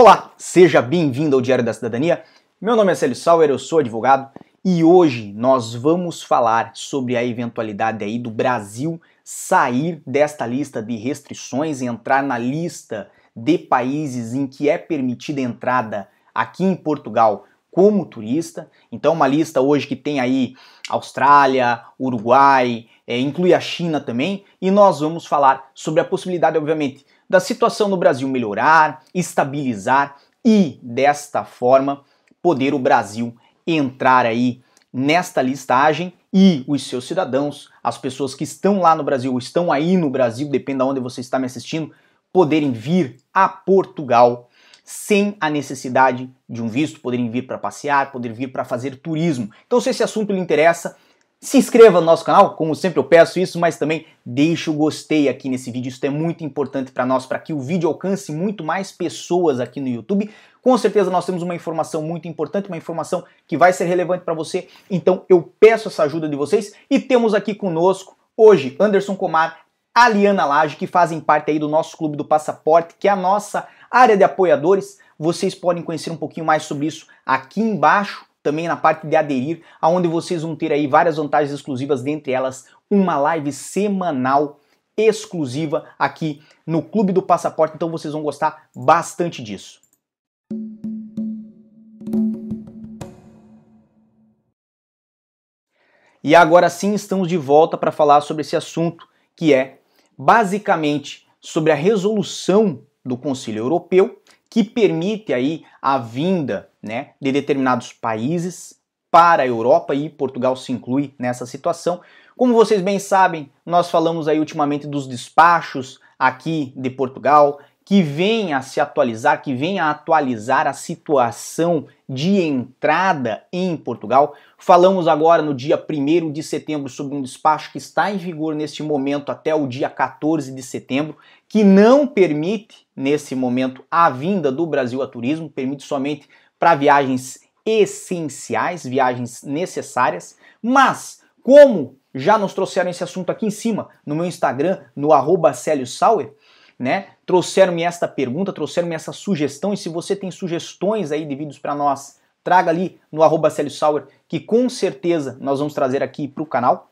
Olá, seja bem-vindo ao Diário da Cidadania. Meu nome é Célio Sauer, eu sou advogado e hoje nós vamos falar sobre a eventualidade aí do Brasil sair desta lista de restrições e entrar na lista de países em que é permitida entrada aqui em Portugal como turista. Então, uma lista hoje que tem aí Austrália, Uruguai, é, inclui a China também, e nós vamos falar sobre a possibilidade, obviamente, da situação no Brasil melhorar, estabilizar e, desta forma, poder o Brasil entrar aí nesta listagem e os seus cidadãos, as pessoas que estão lá no Brasil, estão aí no Brasil, depende de onde você está me assistindo, poderem vir a Portugal sem a necessidade de um visto, poderem vir para passear, poder vir para fazer turismo. Então, se esse assunto lhe interessa, se inscreva no nosso canal, como sempre eu peço isso, mas também deixe o gostei aqui nesse vídeo, isso é muito importante para nós, para que o vídeo alcance muito mais pessoas aqui no YouTube. Com certeza nós temos uma informação muito importante, uma informação que vai ser relevante para você, então eu peço essa ajuda de vocês e temos aqui conosco hoje Anderson Comar, a Liana Lage, que fazem parte aí do nosso Clube do Passaporte, que é a nossa área de apoiadores. Vocês podem conhecer um pouquinho mais sobre isso aqui embaixo também na parte de aderir, aonde vocês vão ter aí várias vantagens exclusivas, dentre elas uma live semanal exclusiva aqui no Clube do Passaporte, então vocês vão gostar bastante disso. E agora sim estamos de volta para falar sobre esse assunto, que é basicamente sobre a resolução do Conselho Europeu que permite aí a vinda né, de determinados países para a Europa e Portugal se inclui nessa situação. Como vocês bem sabem, nós falamos aí ultimamente dos despachos aqui de Portugal, que vem a se atualizar, que vem a atualizar a situação de entrada em Portugal. Falamos agora no dia 1 de setembro sobre um despacho que está em vigor neste momento até o dia 14 de setembro, que não permite, nesse momento, a vinda do Brasil a turismo, permite somente para viagens essenciais, viagens necessárias, mas como já nos trouxeram esse assunto aqui em cima no meu Instagram, no arroba Sauer, né? Trouxeram-me esta pergunta, trouxeram-me essa sugestão, e se você tem sugestões aí de vídeos para nós, traga ali no arroba Sauer, que com certeza nós vamos trazer aqui para o canal.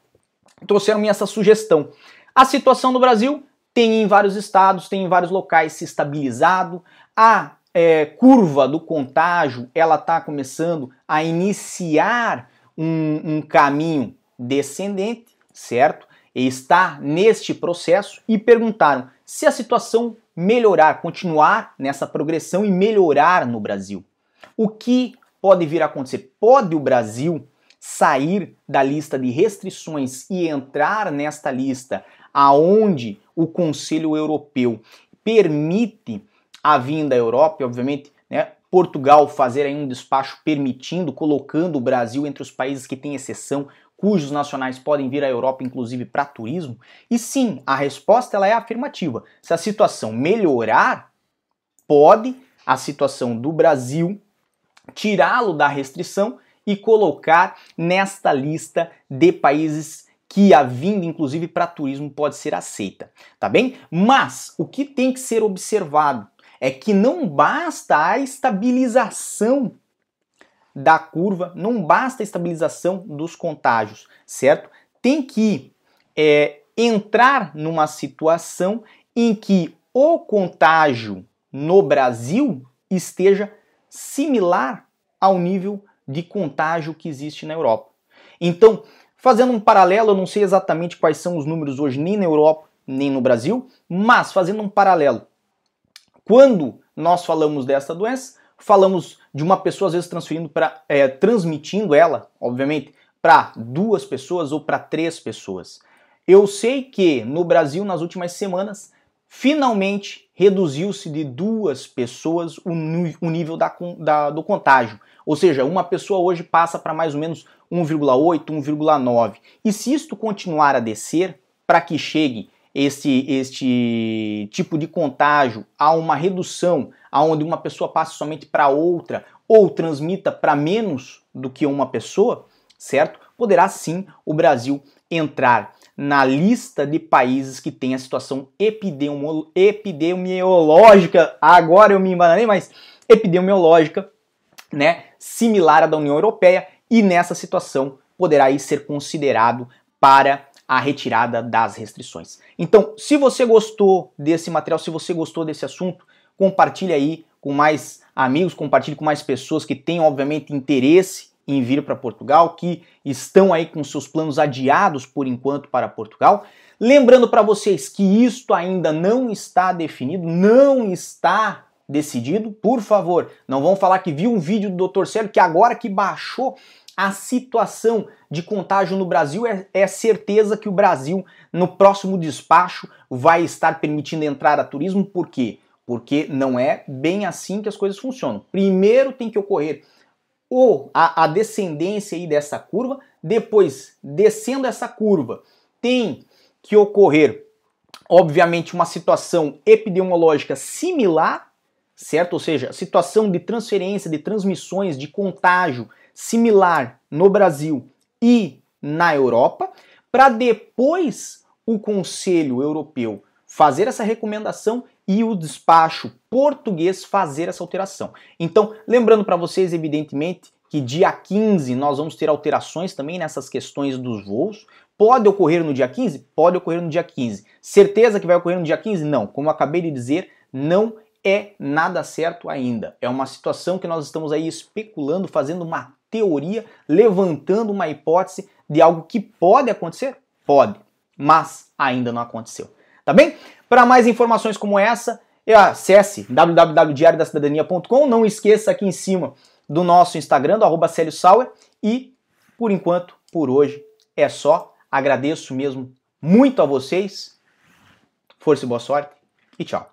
Trouxeram-me essa sugestão. A situação no Brasil tem em vários estados, tem em vários locais se estabilizado. A é, curva do contágio ela está começando a iniciar um, um caminho descendente, certo? E está neste processo e perguntaram se a situação melhorar, continuar nessa progressão e melhorar no Brasil. O que pode vir a acontecer? Pode o Brasil sair da lista de restrições e entrar nesta lista aonde o Conselho Europeu permite a vinda à Europa, obviamente, né, Portugal fazer um despacho permitindo, colocando o Brasil entre os países que têm exceção, cujos nacionais podem vir à Europa, inclusive para turismo? E sim, a resposta ela é afirmativa. Se a situação melhorar, pode a situação do Brasil tirá-lo da restrição e colocar nesta lista de países que a vinda, inclusive para turismo, pode ser aceita, tá bem? Mas o que tem que ser observado é que não basta a estabilização da curva, não basta a estabilização dos contágios, certo? Tem que é, entrar numa situação em que o contágio no Brasil esteja similar ao nível de contágio que existe na Europa. Então, fazendo um paralelo, eu não sei exatamente quais são os números hoje, nem na Europa, nem no Brasil, mas fazendo um paralelo, quando nós falamos dessa doença, falamos de uma pessoa às vezes transferindo para é, transmitindo ela, obviamente, para duas pessoas ou para três pessoas. Eu sei que no Brasil nas últimas semanas finalmente reduziu-se de duas pessoas o, o nível da, da, do contágio. Ou seja, uma pessoa hoje passa para mais ou menos 1,8, 1,9. E se isto continuar a descer, para que chegue este, este tipo de contágio a uma redução, aonde uma pessoa passe somente para outra ou transmita para menos do que uma pessoa, certo? Poderá sim o Brasil entrar na lista de países que tem a situação epidemiológica. Agora eu me embananei, mas epidemiológica, né, similar à da União Europeia e nessa situação poderá aí ser considerado para a retirada das restrições. Então, se você gostou desse material, se você gostou desse assunto, compartilhe aí com mais amigos, compartilhe com mais pessoas que têm, obviamente, interesse em vir para Portugal, que estão aí com seus planos adiados por enquanto para Portugal. Lembrando para vocês que isto ainda não está definido, não está decidido. Por favor, não vão falar que viu um vídeo do Dr. Célio que agora que baixou a situação de contágio no Brasil é, é, certeza que o Brasil, no próximo despacho, vai estar permitindo entrar a turismo. Por quê? Porque não é bem assim que as coisas funcionam. Primeiro tem que ocorrer o, a, a descendência aí dessa curva, depois, descendo essa curva, tem que ocorrer, obviamente, uma situação epidemiológica similar, certo? Ou seja, situação de transferência, de transmissões, de contágio similar no Brasil e na Europa, para depois o Conselho Europeu fazer essa recomendação e o despacho português fazer essa alteração. Então, lembrando para vocês, evidentemente, que dia 15 nós vamos ter alterações também nessas questões dos voos. Pode ocorrer no dia 15? Pode ocorrer no dia 15. Certeza que vai ocorrer no dia 15? Não. Como acabei de dizer, não é nada certo ainda. É uma situação que nós estamos aí especulando, fazendo uma teoria, levantando uma hipótese de algo que pode acontecer? Pode, mas ainda não aconteceu. Tá bem? Para mais informações como essa, acesse www.diariodacidadania.com. Não esqueça aqui em cima do nosso Instagram, do arroba Sauer. E, por enquanto, por hoje, é só. Agradeço mesmo muito a vocês. Força e boa sorte. E tchau.